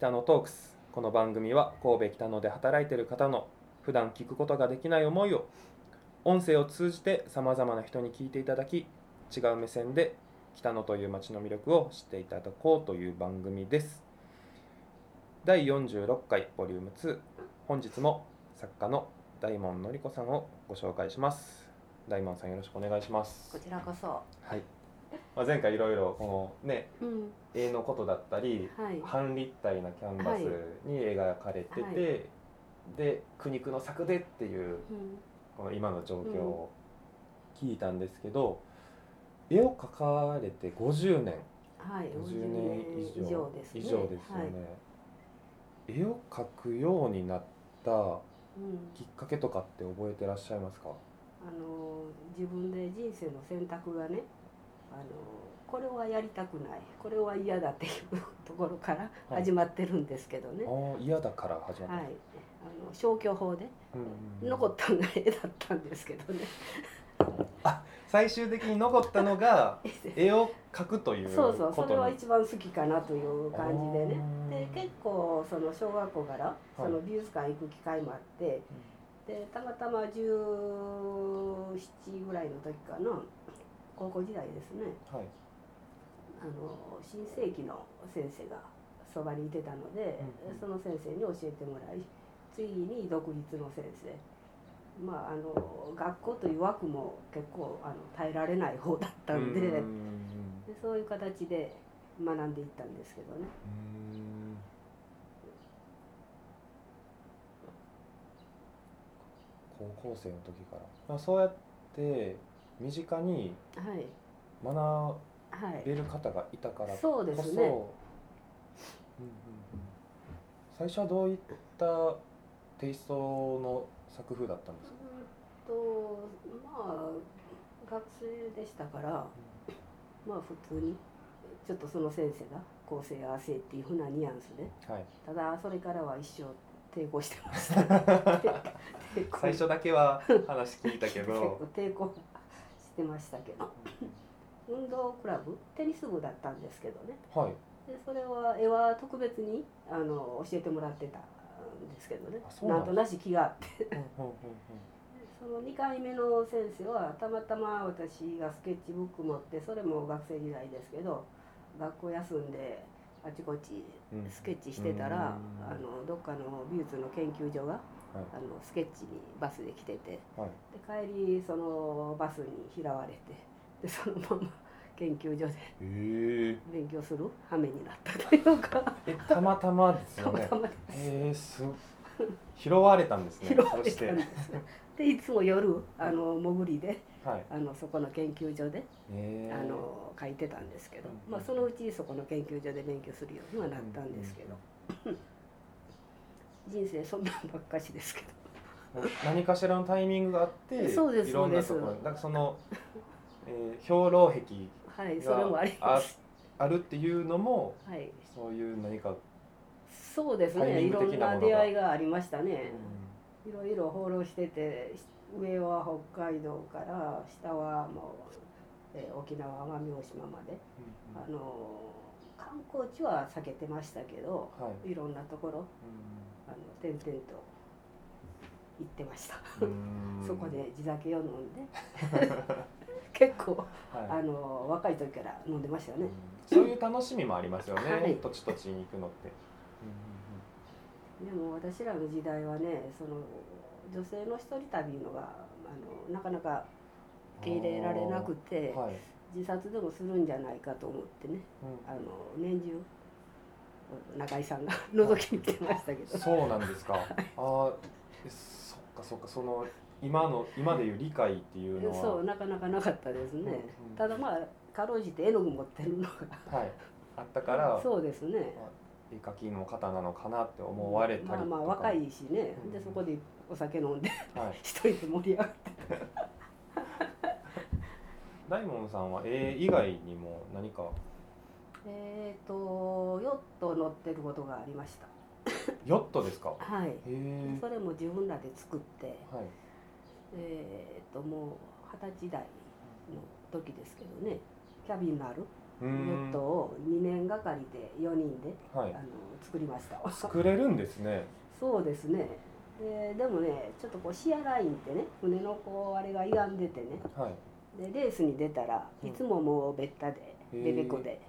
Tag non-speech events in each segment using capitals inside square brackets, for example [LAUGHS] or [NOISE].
北野トークス。この番組は神戸北野で働いている方の普段聞くことができない思いを音声を通じてさまざまな人に聞いていただき違う目線で北野という街の魅力を知っていただこうという番組です。第46回ボリューム2本日も作家の大門のり子さんをご紹介します。大門さんよろしくお願いします。こちらこそ。はい、まあ、前回いろいろこのねうん。絵のことだったりはい。半立体なキャンバスに描かれてて、はいで苦肉の策でっていううん。この今の状況を聞いたんですけど、絵を描かれて50年はい。50年以上以上ですね。以上ですよね、絵を描くようになったはい。うん。きっかけとかって覚えてらっしゃいますか？あの自分で人生の選択がね、あのこれはやりたくない、これは嫌だっていうところからはい。始まってるんですけどね。ああ嫌だから始まった、はい。あの消去法で残ったのが絵だったんですけどね。[LAUGHS] 最終的に残ったのが [LAUGHS] 絵を描くというそうそう、それは一番好きかなという感じでね。で結構その小学校からその美術館行く機会もあって、でたまたま17ぐらいの時かな高校時代ですね。はい。あの新世紀の先生がそばにいてたので、うんうん。その先生に教えてもらい次に独立の先生。まああの学校という枠も結構あの耐えられない方だったんで,、でそういう形で学んでいったんですけどね。うん。高校生の時から。まあそうやって身近にはい。学はい。べる方がいたからこそそうですね。うんうんうん。最初はどういったテイストの作風だったんですか、うーんとまあ学生でしたからまあ普通にちょっとその先生が構成合わせっていうふうなニュアンスではい、ただそれからは一生抵抗してました。[LAUGHS] 最初だけは話聞いたけ [LAUGHS] 結ど構抵抗してましたけど。運動クラブ？テニス部だったんですけどね。はい。でそれは絵は特別にあの教えてもらってたんですけどね。なんとなし気があって。その2回目の先生はたまたま私がスケッチブック持ってそれも学生時代ですけど学校休んであちこちうんスケッチしてたら、うん。あのどっかの美術の研究所が、はい。あのスケッチにバスで来てて。はい。で帰りそのバスに拾われて。でそのまま研究所でええ。勉強する？羽目になったというか。えたまたまですよね。たまたまです。拾われたんですね。拾われたてんですでいつも夜あの潜りではい。あのそこの研究所でええ。あの書いてたんですけど、うん。まあ、そのうちそこの研究所で勉強するようにはなったんですけど、人生そんなんばっかしですけど。何かしらのタイミングがあってそうですいろんなところなんかその、[LAUGHS] えー、兵糧壁はいそれもあります。あるっていうのもはい。そういう何か、そうですね。いろんな出会いがありましたうね、いろいろ放浪してて上は北海道から下はもう、えー沖縄奄美大島まで、んあの観光地は避けてましたけどはい。いろんなところあの点々と行ってました。うん。そこで地酒を飲んで。[LAUGHS] 結構はい。あの若い時から飲んでましたよね、うん。そういう楽しみもありますよね、はい。土地土地に行くのって、でも私らの時代はねその女性の一人旅のがあのなかなか受け入れられなくてはい、自殺でもするんじゃないかと思ってね。うん。あの年中中井さんが覗きに来てましたけど。そうなんですか。あそっかそっか。その今の今でいう理解っていうのは、そうなかなかなかったですね、うんうん。ただまあかろうじて絵の具持ってるのが。はい、あったからそうですね。絵描きの方なのかなって思われたりとか。まあまあ若いしね、うん。でそこでお酒飲んではい。[LAUGHS] 一人で盛り上がって [LAUGHS] 大門さんは絵以外にも何かえっ、とヨット乗ってることがありました。ヨットですか？はい。それも自分らで作ってはい。えっ、ともう二十歳代の時ですけどね。キャビンのあるうヨッんトを2年がかりで4人ではい。あの作りました。作れるんですね。そうですね。ででもねちょっとこうシアラインってね船のこうあれが歪んでてね。はい。でレースに出たらうんいつももうベッタで、ベベコで。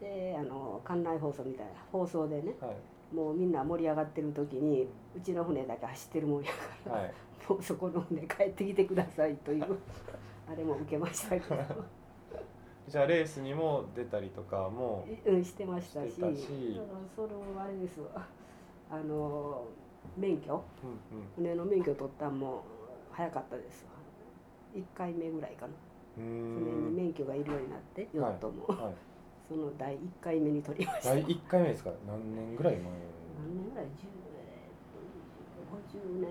であの館内放送みたいな。放送でねうんはい。もうみんな盛り上がってる時にうちの船だけ走ってるもんやから、はい。もうそこの船帰ってきてくださいという [LAUGHS] あれも受けましたけど。[LAUGHS] じゃあレースにも出たりとかもうんしてましたしそれあれですわ。あの免許？うんうん。船の免許取ったんも早かったですわ。1回目ぐらいかなうー船にん免許がいるようになってヨットも、はい。[LAUGHS] その第1回目に取りました。第一回目ですか何年ぐらい前？何年ぐらい？10えーと50年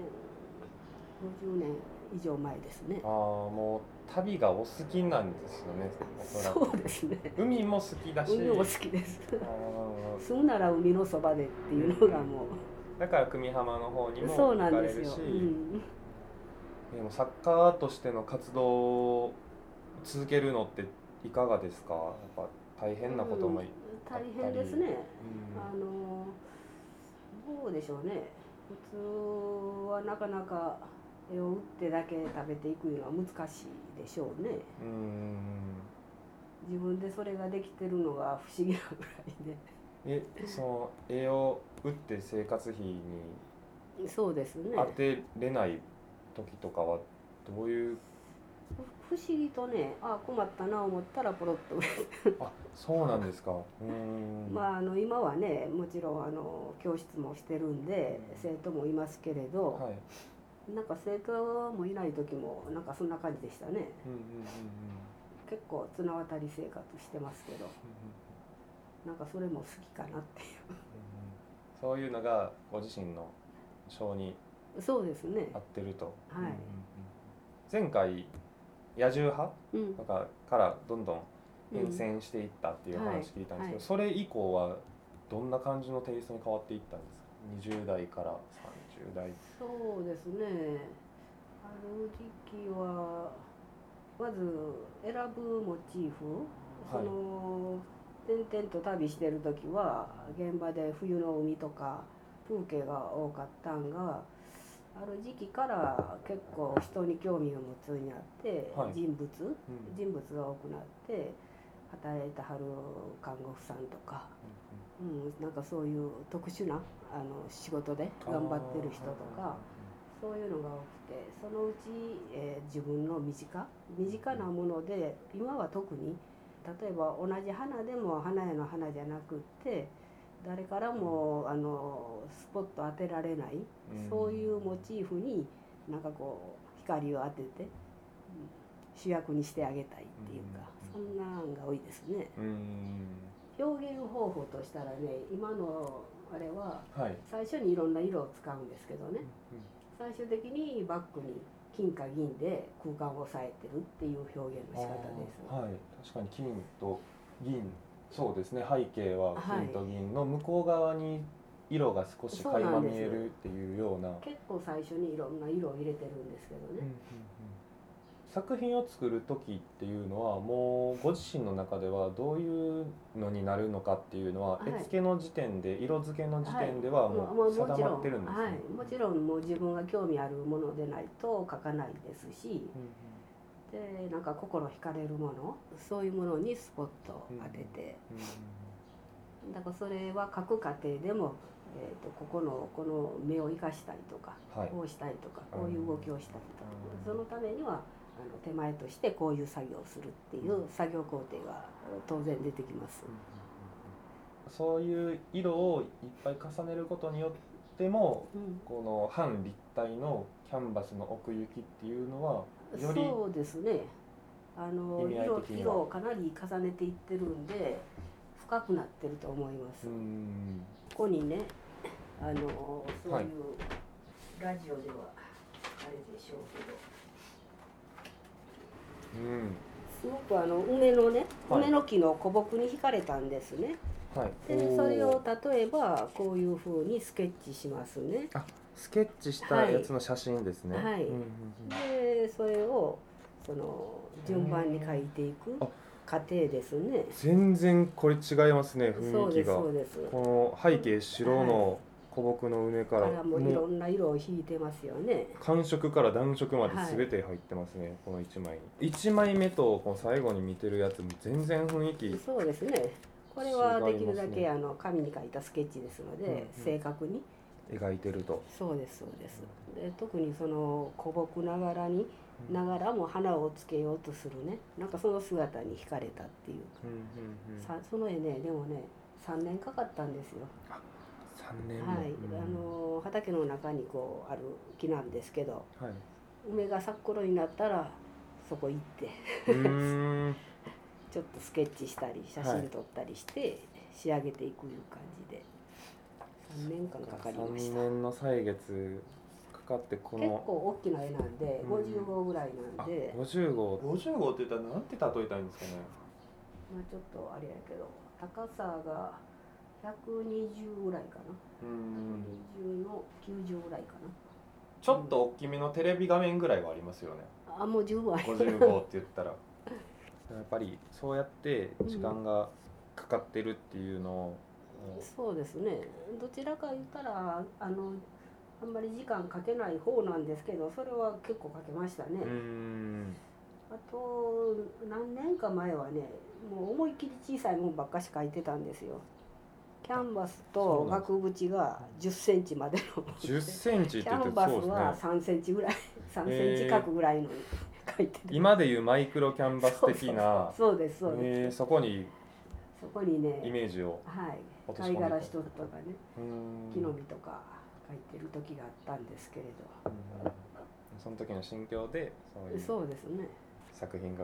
50年以上前ですね。ああもう旅がお好きなんですよねおそうですね。海も好きだし。海も好きです。あ住むなら海のそばでっていうのがもーだから久美浜の方にもうそう行かなんですよ、れるし、うん、でもサッカーとしての活動を続けるのっていかがですか？やっぱ大変なことも、うん大変ですね。うんあのどうでしょうね。普通はなかなか絵を売ってだけ食べていくのは難しいでしょうね。うん。自分でそれができてるのが不思議なぐらいで。えその絵を売って生活費にそうですね。当てれない時とかはどういうふ不思議とねあ困ったな思ったらポロッとあそうなんですか。うん。まああの今はねもちろんあの教室もしてるんでうん。生徒もいますけれど、はい。なんか生徒もいない時もなんかそんな感じでしたね。うんうんうんうん。結構綱渡り生活してますけどなんかそれも好きかなっていそういうのがご自身の性にうそうですね。合ってると、はい。うんうんうん。前回野獣派？うん。とかからどんどん変うん遷していったっていうはい話聞いたんですけど、はい。それ以降はどんな感じのテイストに変わっていったんですか？20代から30代。そうですね。ある時期はまず選ぶモチーフ、その転々と旅してる時は現場で冬の海とか風景が多かったんがある時期から結構人に興味を持つようになって、はい。人物うん。人物が多くなって働いてはる看護婦さんとか、うん、なんかそういう特殊なあの仕事で頑張ってる人とか。そういうのが多くてそのうち、えー自分の身近身近なもので今は特に例えば同じ花でも花屋の花じゃなくって誰からもあのスポット当てられない、うん。そういうモチーフになんかこう光を当てて、うん主役にしてあげたいっていうか、そんなんが多いですね。うん。うん表現方法としたらね今のあれははい、最初にいろんな色を使うんですけどね。最終的にバッグに金か銀で空間を抑えてるっていう表現の仕方です。はい。確かに金と銀そうですね背景は金と銀の向こう側に色が少し垣間見えるっていうような。結構最初にいろんな色を入れてるんですけどうんうんうん。ね。作品を作る時っていうのはもうご自身の中ではどういうのになるのかっていうのは、はい。絵付けの時点で色付けの時点ではももう定まってるんですね。はい、もちろんもう自分が興味あるものでないと描かないですし。うんでなんか心惹かれるものそういうものにスポットを当てて、だからそれは描く過程でも、えー、とここのこの目を生かしたりとか、はい。こうしたいとかこういう動きをしたりとか、うん。そのためにはあの手前としてこういう作業をするっていう作業工程が当然出てきます。そういう色をいっぱい重ねることによってもうん。この半立体のキャンバスの奥行きっていうのはよりそうですね。あの色色をかなり重ねていってるんで深くなってると思います、うん。ここにねあのそういう、はい。ラジオではあれでしょうけど。うん。すごくあの梅のねはい。梅の木の古木に惹かれたんですね、はいでそれおをー例えばこういうふうにスケッチしますねスケッチしたやつの写真ですね。はい。うんうんうん。でそれをその順番に書いていくあ家庭ですね。全然これ違いますね雰囲気が。そうですこの背景白の古木の畝かかららもういろんな色を引いてますよね。寒色から暖色まではい。全て入ってますね、この1枚に。1枚目とこの最後に見てるやつも全然雰囲気そうですね。これはできるだ違いますね。けあの紙に書いたスケッチですので、うんうん。正確に描いてると。そうですそうです。で特にその古木ながらにながらも花をつけようとするね。なんかその姿に惹かれたっていうか、うんうんその絵ねでもね3年かかったんですよ。3年も。はい、あの畑の中にこうある木なんですけどはい。梅が咲く頃になったらそこ行って。[LAUGHS] ちょっとスケッチしたり写真撮ったりして仕上げていくいう感じで3年間かかりまし3た年の歳月かかってこ結の構大きな絵なんでうん。50号ぐらいなあんで、50号。50号って言ったらなんて例えたらいいんですかね。まあ、ちょっとあれやけど高さが120ぐらいかな。うん120の90ぐらいかちょっと大きめのテレビ画面ぐらいはありますよね。なあもう十分あります50号って言ったら。[LAUGHS] やっぱりそうやって時間がかかってるっていうのを、そうですね。どちらか言ったらあのあんまり時間かけない方なんですけどそれは結構かけましたね、あと何年か前はねもう思いっきり小さいもんばっかし描いてたんですよ。キャンバスと額縁が1 0ンチまでの。1 0ンチってキャンバスは3センチぐらい3センチ角ぐらいの描いてる。今でいうマイクロキャンバス的な。そうですそうです、えーそこにそこにイねメージをはい貝殻一つとかね木の実とか描いてる時があったんですけれうん。その時の心境でそういどうそうですね。作品が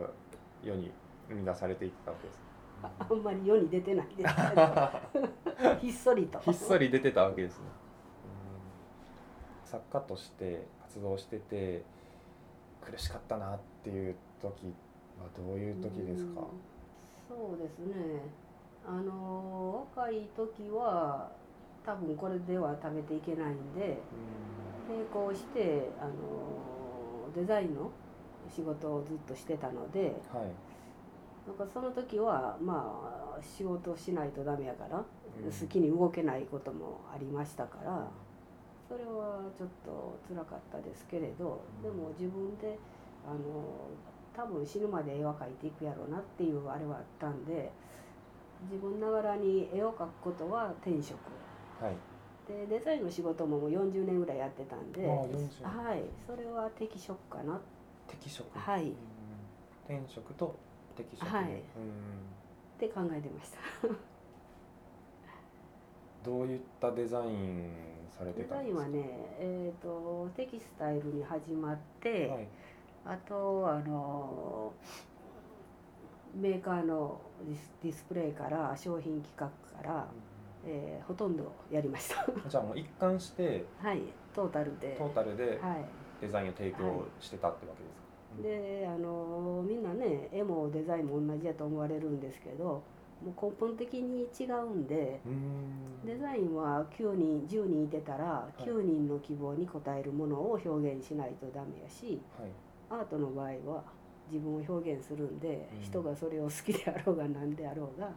世に生み出されていったわけです。ああんまり世に出てないですけど。[LAUGHS] ひっそりと。ひっそり出てたわけですね、作家として活動してて苦しかったなっていう時はどういう時ですか？うん。そうですねあの若い時は多分これでは食べていけないんで並行してあのデザインの仕事をずっとしてたのではい。なんかその時はまあ仕事をしないとダメやから、うん。好きに動けないこともありましたからそれはちょっと辛かったですけれどでも自分であの多分死ぬまで絵は描いていくやろうなっていうあれはあったんで自分ながらに絵を描くことは天職。はい。でデザインの仕事ももう40年ぐらいやってたんでああ40はい。それは適職かな。適職。はい。うん。天職と適職。はい。うん。って考えてました。[LAUGHS] どういったデザインされてデたんですか？ザインはねえっ、とテキスタイルに始まって、はい。あとあのメーカーのディスプレイから商品企画から、えーほとんどやりました。じゃあもう一貫して [LAUGHS] はいトータルで。トータルではい。デザインを提供してたってわけですか、であのみんなね絵もデザインも同じやと思われるんですけどもう根本的に違うんでうーん。デザインは9人10人いてたらい。9人の希望に応えるものを表現しないとダメやしはい。アートの場合は自分を表現するんで、うん。人がそれを好きであろうが何であろうが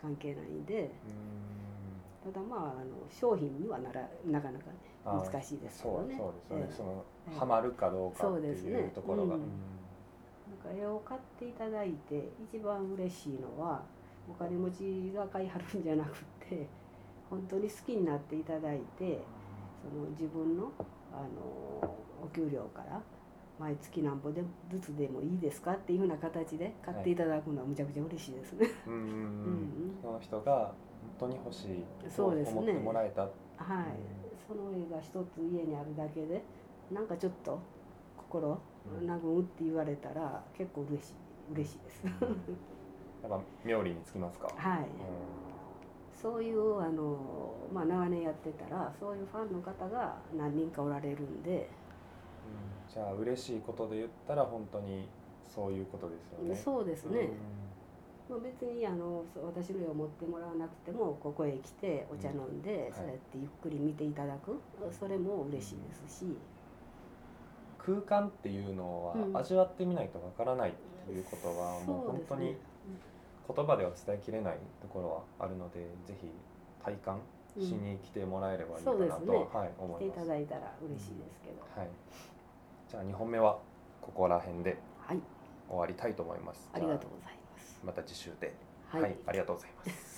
関係ないんで。うーん。ただまああの商品にはならなかなか難しいですけどね。そうですよね、そのええハマるかどうかっていうところが、うん。なんか絵を買っていただいて一番嬉しいのはお金持ちが買いはるんじゃなくって本当に好きになっていただいてその自分のあのお給料から毎月なんぼでずつでもいいですかっていうふうな形で買っていただくのはむちゃくちゃ嬉しいですね。うん [LAUGHS] その人が本当に欲しいとそうですね。思ってもらえた、はい、その絵が一つ家にあるだけでなんかちょっと心うん。和むって言われたら結構嬉しい。嬉しいです。やっぱ妙利につきますか、はい、うそういうあの、まあ、長年やってたらそういうファンの方が何人かおられるんで、じゃあ嬉しいことで言ったら本当にそういうことですよね。そうですね、うまあ、別にあの私の絵を持ってもらわなくてもここへ来てお茶飲んで、はいそうやってゆっくり見ていただく。それも嬉しいですし、ん空間っていうのはうん。味わってみないとわからないっていうことはもう本当に言葉では伝えきれないところはあるのでぜひ体感しに来てもらえればいいかなと、うん。そうですね。はい、思来ていいます。ただいたら嬉しいですけど、はい、じゃあ2本目はここら辺ではい終わりたいと思います。ありがとうございますあまた次週で、はい、はい、ありがとうございます。